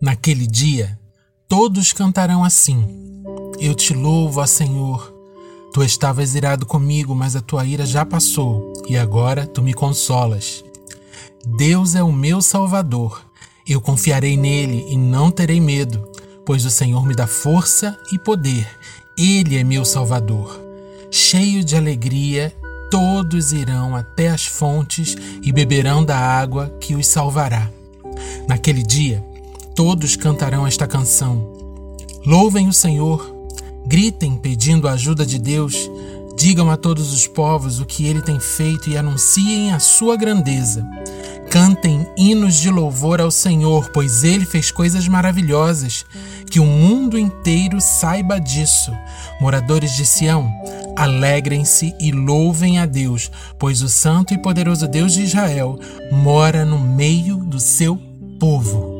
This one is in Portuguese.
Naquele dia, todos cantarão assim: Eu te louvo, ó Senhor. Tu estavas irado comigo, mas a tua ira já passou, e agora tu me consolas. Deus é o meu Salvador. Eu confiarei nele e não terei medo, pois o Senhor me dá força e poder. Ele é meu Salvador. Cheio de alegria, todos irão até as fontes e beberão da água que os salvará. Naquele dia, todos cantarão esta canção. Louvem o Senhor, gritem pedindo a ajuda de Deus, digam a todos os povos o que ele tem feito e anunciem a sua grandeza. Cantem hinos de louvor ao Senhor, pois ele fez coisas maravilhosas. Que o mundo inteiro saiba disso. Moradores de Sião, alegrem-se e louvem a Deus, pois o Santo e Poderoso Deus de Israel mora no meio do seu povo.